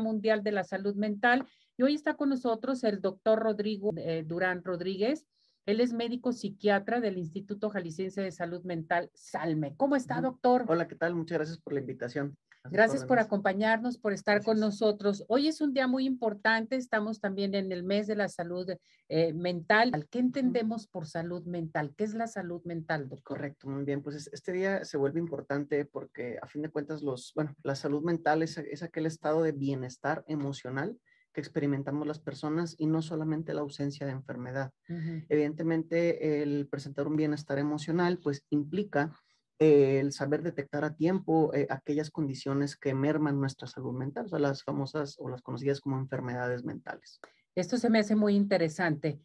Mundial de la Salud Mental. Y hoy está con nosotros el doctor Rodrigo eh, Durán Rodríguez. Él es médico psiquiatra del Instituto Jalisciense de Salud Mental, SALME. ¿Cómo está, doctor? Hola, ¿qué tal? Muchas gracias por la invitación. Gracias por acompañarnos, por estar con nosotros. Hoy es un día muy importante, estamos también en el mes de la salud eh, mental. ¿Qué entendemos por salud mental? ¿Qué es la salud mental, doctor? Correcto, muy bien. Pues este día se vuelve importante porque a fin de cuentas los, bueno, la salud mental es, es aquel estado de bienestar emocional que experimentamos las personas y no solamente la ausencia de enfermedad. Evidentemente, el presentar un bienestar emocional, pues implica el saber detectar a tiempo eh, aquellas condiciones que merman nuestra salud mental, o sea, las famosas o las conocidas como enfermedades mentales. Esto se me hace muy interesante.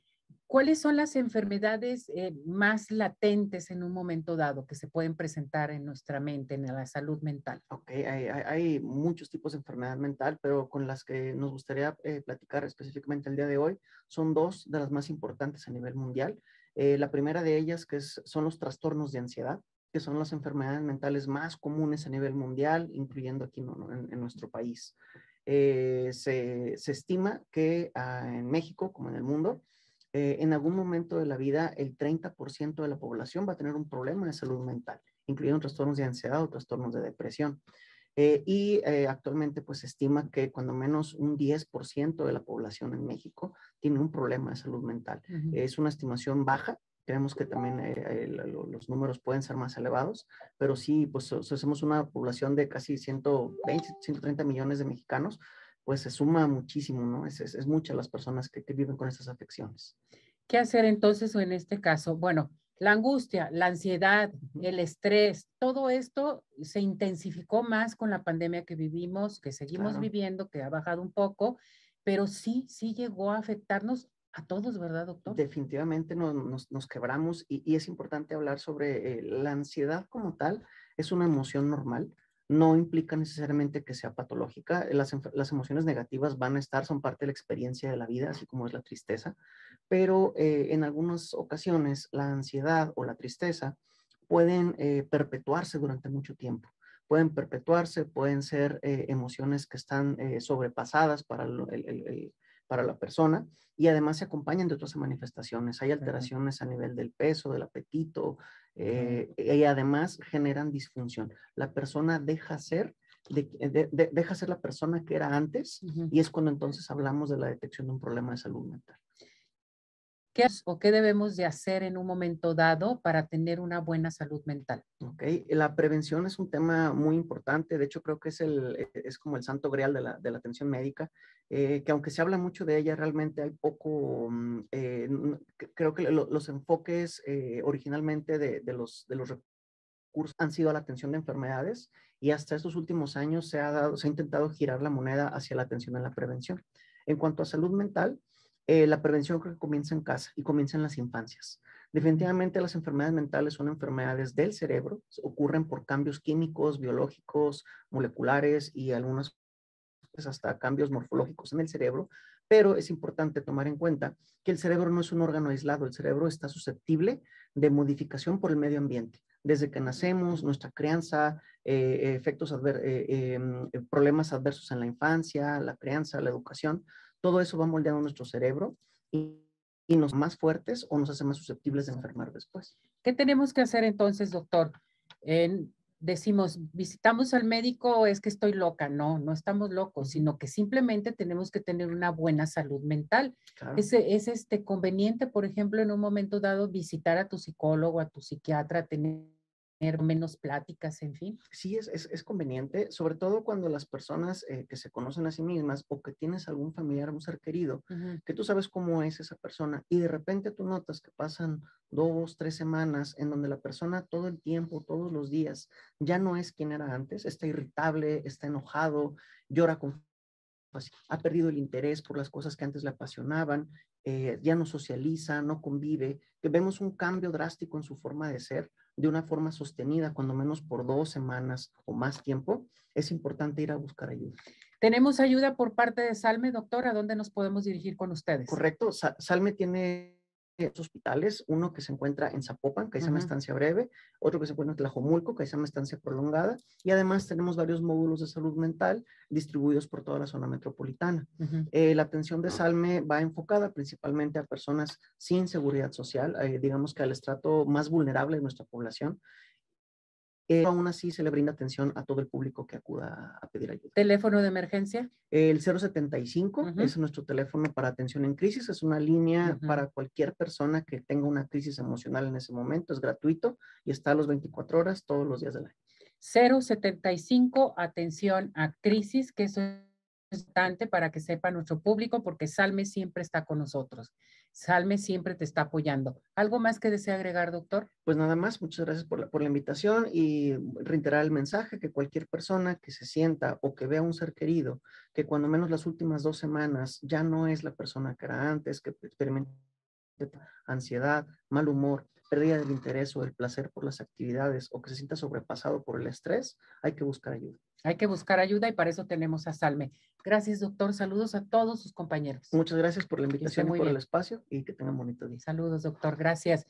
¿Cuáles son las enfermedades eh, más latentes en un momento dado que se pueden presentar en nuestra mente, en la salud mental? Ok, hay, hay, muchos tipos de enfermedad mental, pero con las que nos gustaría eh, platicar específicamente el día de hoy son dos de las más importantes a nivel mundial. la primera de ellas que son los trastornos de ansiedad que son las enfermedades mentales más comunes a nivel mundial, incluyendo aquí en, nuestro país. Eh, se, estima que ah, en México, como en el mundo, eh, en algún momento de la vida el 30% de la población va a tener un problema de salud mental, incluyendo trastornos de ansiedad o trastornos de depresión. Eh, y actualmente pues se estima que cuando menos un 10% de la población en México tiene un problema de salud mental. Es una estimación baja, Creemos que también eh, los números pueden ser más elevados, pero sí, pues somos una población de casi 120, 130 millones de mexicanos, pues se suma muchísimo, ¿no? Es, es, muchas las personas que, que, viven con estas afecciones. ¿Qué hacer entonces en este caso? Bueno, la angustia, la ansiedad, el estrés, todo esto se intensificó más con la pandemia que vivimos, que seguimos viviendo, que ha bajado un poco, pero sí, sí llegó a afectarnos a todos, ¿verdad, doctor? Definitivamente nos, nos, quebramos y, es importante hablar sobre eh, la ansiedad como tal. Es una emoción normal, no implica necesariamente que sea patológica. Las, las, emociones negativas van a estar, son parte de la experiencia de la vida, así como es la tristeza, pero eh, en algunas ocasiones la ansiedad o la tristeza pueden eh, perpetuarse durante mucho tiempo. Pueden perpetuarse, pueden ser emociones que están sobrepasadas para el, para la persona y además se acompañan de otras manifestaciones. Hay alteraciones a nivel del peso, del apetito eh, y además generan disfunción. La persona deja ser de, deja ser la persona que era antes y es cuando entonces hablamos de la detección de un problema de salud mental. ¿Qué o qué debemos de hacer en un momento dado para tener una buena salud mental? Ok, la prevención es un tema muy importante. De hecho, creo que es, el, e, es como el santo grial de la, de la atención médica, eh, que aunque se habla mucho de ella, realmente hay poco, mm, eh, creo que los enfoques eh, originalmente de, de, los, de los recursos han sido a la atención de enfermedades y hasta estos últimos años se ha, dado, se ha intentado girar la moneda hacia la atención en la prevención. En cuanto a salud mental, eh, la prevención comienza en casa y comienza en las infancias. Definitivamente las enfermedades mentales son enfermedades del cerebro, ocurren por cambios químicos, biológicos, moleculares y algunas pues, hasta cambios morfológicos en el cerebro, pero es importante tomar en cuenta que el cerebro no es un órgano aislado, el cerebro está susceptible de modificación por el medio ambiente. Desde que nacemos, nuestra crianza, eh, efectos eh, em, problemas adversos en la infancia, la crianza, la educación, todo eso va moldeando nuestro cerebro y, nos más fuertes o nos hace más susceptibles de enfermar después. ¿Qué tenemos que hacer entonces, doctor? decimos, visitamos al médico, es que estoy loca. No, no estamos locos, sino que simplemente tenemos que tener una buena salud mental. Es, es este conveniente, por ejemplo, en un momento dado, visitar a tu psicólogo, a tu psiquiatra, tener menos pláticas, en fin. Sí, es, es, conveniente, sobre todo cuando las personas eh, que se conocen a sí mismas o que tienes algún familiar, un ser querido, que tú sabes cómo es esa persona y de repente tú notas que pasan dos, tres semanas en donde la persona todo el tiempo, todos los días, ya no es quien era antes, está irritable, está enojado, llora con ha perdido el interés por las cosas que antes le apasionaban, eh, ya no socializa, no convive, que vemos un cambio drástico en su forma de ser, de una forma sostenida, cuando menos por dos semanas o más tiempo, es importante ir a buscar ayuda. ¿Tenemos ayuda por parte de Salme, doctor? ¿A dónde nos podemos dirigir con ustedes? Correcto. Salme tiene hospitales, uno que se encuentra en Zapopan, que es una Ujú. estancia breve, otro que se encuentra en Tlajomulco, que es una estancia prolongada, y además tenemos varios módulos de salud mental distribuidos por toda la zona metropolitana. Ujú. Eh, la atención de Salme va enfocada principalmente a personas sin seguridad social, eh, digamos que al estrato más vulnerable de nuestra población. Eh, aún así se le brinda atención a todo el público que acuda a pedir ayuda. ¿Teléfono de emergencia? El 075 Ujú. es nuestro teléfono para atención en crisis, es una línea para cualquier persona que tenga una crisis emocional en ese momento, es gratuito y está a los 24 horas todos los días del año. 075, atención a crisis, que es para que sepa nuestro público, porque Salme siempre está con nosotros. Salme siempre te está apoyando. ¿Algo más que desea agregar, doctor? Pues nada más, muchas gracias por la, por la invitación y reiterar el mensaje que cualquier persona que se sienta o que vea un ser querido, que cuando menos las últimas dos semanas ya no es la persona que era antes, que experimenta ansiedad, mal humor, pérdida del interés o el placer por las actividades o que se sienta sobrepasado por el estrés, hay que buscar ayuda. Hay que buscar ayuda y para eso tenemos a Salme. Gracias, doctor. Saludos a todos sus compañeros. Muchas gracias por la invitación y por el bien. espacio y que tengan bonito día. Saludos, doctor. Gracias.